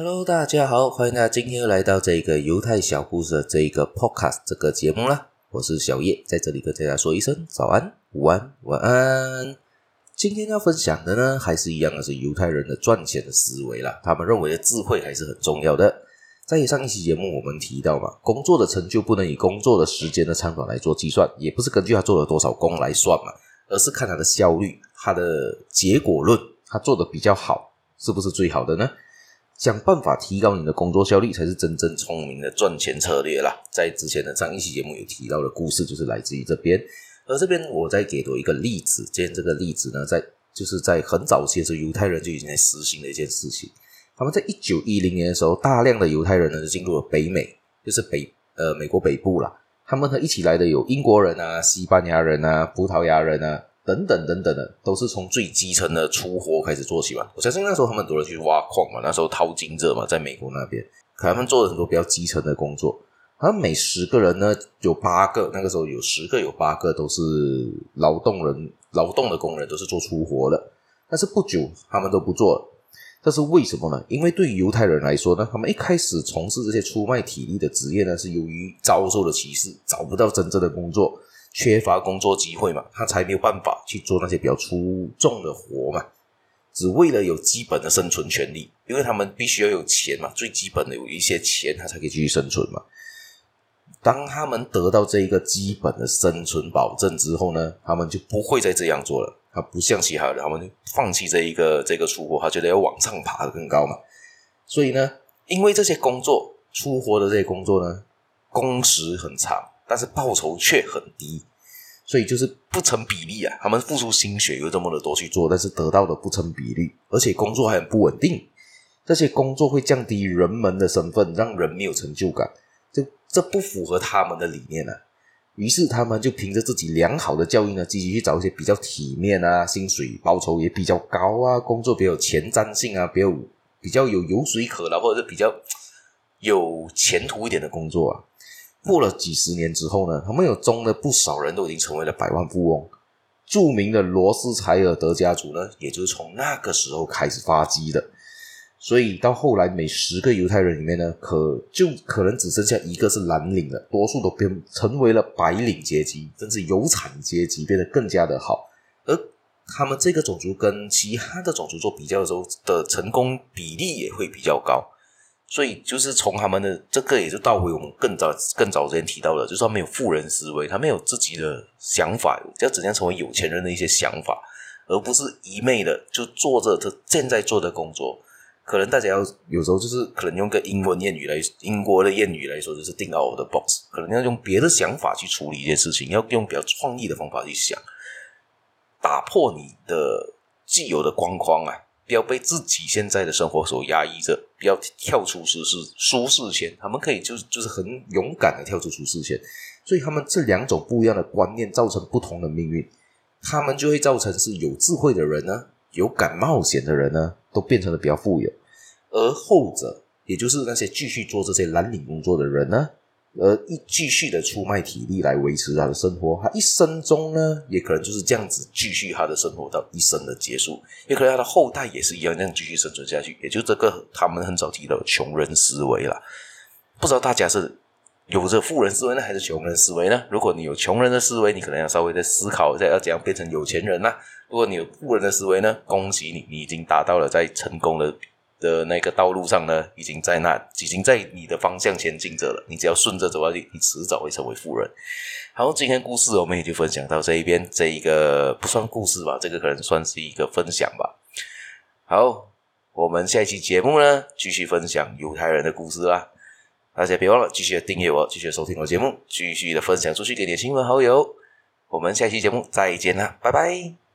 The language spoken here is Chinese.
Hello，大家好，欢迎大家今天又来到这个犹太小故事的这一个 Podcast 这个节目啦。我是小叶，在这里跟大家说一声早安、午安、晚安。今天要分享的呢，还是一样的是犹太人的赚钱的思维啦。他们认为的智慧还是很重要的。在上一期节目我们提到嘛，工作的成就不能以工作的时间的长短来做计算，也不是根据他做了多少工来算嘛，而是看他的效率、他的结果论，他做的比较好，是不是最好的呢？想办法提高你的工作效率，才是真正聪明的赚钱策略啦。在之前的上一期节目有提到的故事，就是来自于这边。而这边我再给多一个例子，今天这个例子呢，在就是在很早期的时候，犹太人就已经在实行的一件事情。他们在一九一零年的时候，大量的犹太人呢就进入了北美，就是北呃美国北部啦。他们和一起来的有英国人啊、西班牙人啊、葡萄牙人啊。等等等等的，都是从最基层的粗活开始做起嘛。我相信那时候他们很多人去挖矿嘛，那时候淘金者嘛，在美国那边，可他们做了很多比较基层的工作。他们每十个人呢，有八个，那个时候有十个，有八个都是劳动人、劳动的工人，都是做粗活的。但是不久，他们都不做了。这是为什么呢？因为对于犹太人来说呢，他们一开始从事这些出卖体力的职业呢，是由于遭受了歧视，找不到真正的工作。缺乏工作机会嘛，他才没有办法去做那些比较粗重的活嘛，只为了有基本的生存权利，因为他们必须要有钱嘛，最基本的有一些钱，他才可以继续生存嘛。当他们得到这一个基本的生存保证之后呢，他们就不会再这样做了。他不像其他人，他们就放弃这一个这个出活，他觉得要往上爬得更高嘛。所以呢，因为这些工作出活的这些工作呢，工时很长。但是报酬却很低，所以就是不成比例啊！他们付出心血有这么的多去做，但是得到的不成比例，而且工作还很不稳定。这些工作会降低人们的身份，让人没有成就感，这这不符合他们的理念啊！于是他们就凭着自己良好的教育呢，积极去找一些比较体面啊、薪水报酬也比较高啊、工作比较前瞻性啊、比较比较有油水可捞或者是比较有前途一点的工作啊。过了几十年之后呢，他们有中的不少人都已经成为了百万富翁。著名的罗斯柴尔德家族呢，也就是从那个时候开始发迹的。所以到后来，每十个犹太人里面呢，可就可能只剩下一个是蓝领的，多数都变成为了白领阶级，甚至有产阶级，变得更加的好。而他们这个种族跟其他的种族做比较的时候的成功比例也会比较高。所以就是从他们的这个，也就倒回我们更早更早之前提到的，就是他没有富人思维，他没有自己的想法，要怎样成为有钱人的一些想法，而不是一昧的就做着他现在做的工作。可能大家要有时候就是可能用个英文谚语来，英国的谚语来说，就是 think out of the box，可能要用别的想法去处理一些事情，要用比较创意的方法去想，打破你的既有的框框啊。不要被自己现在的生活所压抑着，不要跳出舒适舒适圈。他们可以就是就是很勇敢的跳出舒适圈，所以他们这两种不一样的观念造成不同的命运，他们就会造成是有智慧的人呢，有敢冒险的人呢，都变成了比较富有，而后者，也就是那些继续做这些蓝领工作的人呢。而一继续的出卖体力来维持他的生活，他一生中呢，也可能就是这样子继续他的生活到一生的结束，也可能他的后代也是一样这样继续生存下去。也就这个他们很早提到穷人思维了。不知道大家是有着富人思维呢，还是穷人思维呢？如果你有穷人的思维，你可能要稍微再思考一下，要怎样变成有钱人呢？如果你有富人的思维呢，恭喜你，你已经达到了在成功的。的那个道路上呢，已经在那，已经在你的方向前进着了。你只要顺着走下去，你迟早会成为富人。好，今天故事我们也就分享到这一边。这一个不算故事吧，这个可能算是一个分享吧。好，我们下一期节目呢，继续分享犹太人的故事啦。大家别忘了继续订阅我，继续收听我节目，继续的分享出去给你的亲朋好友。我们下期节目再见啦，拜拜。